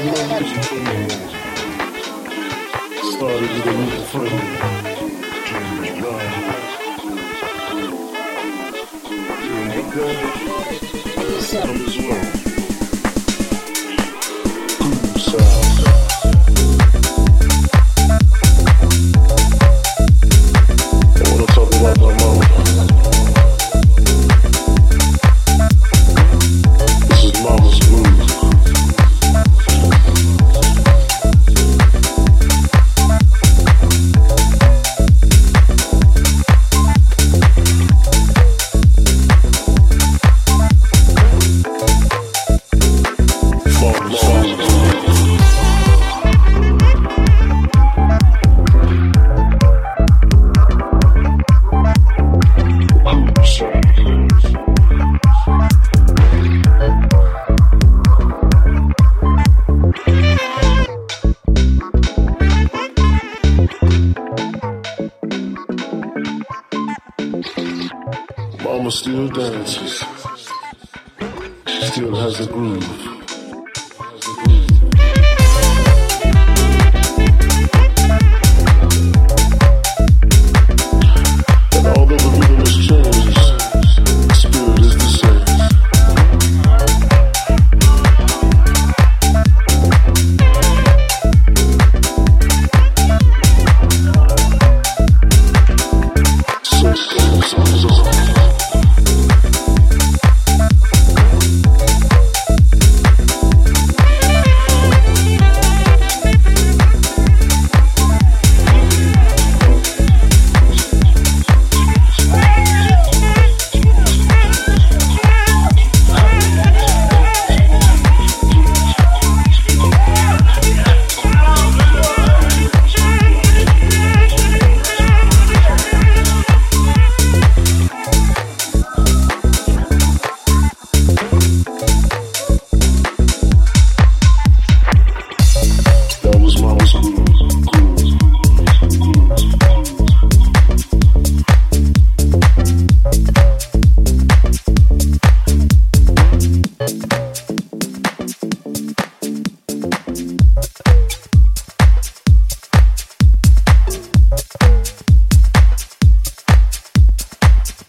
Dream good. Sound Mama still dances. She still has a groove.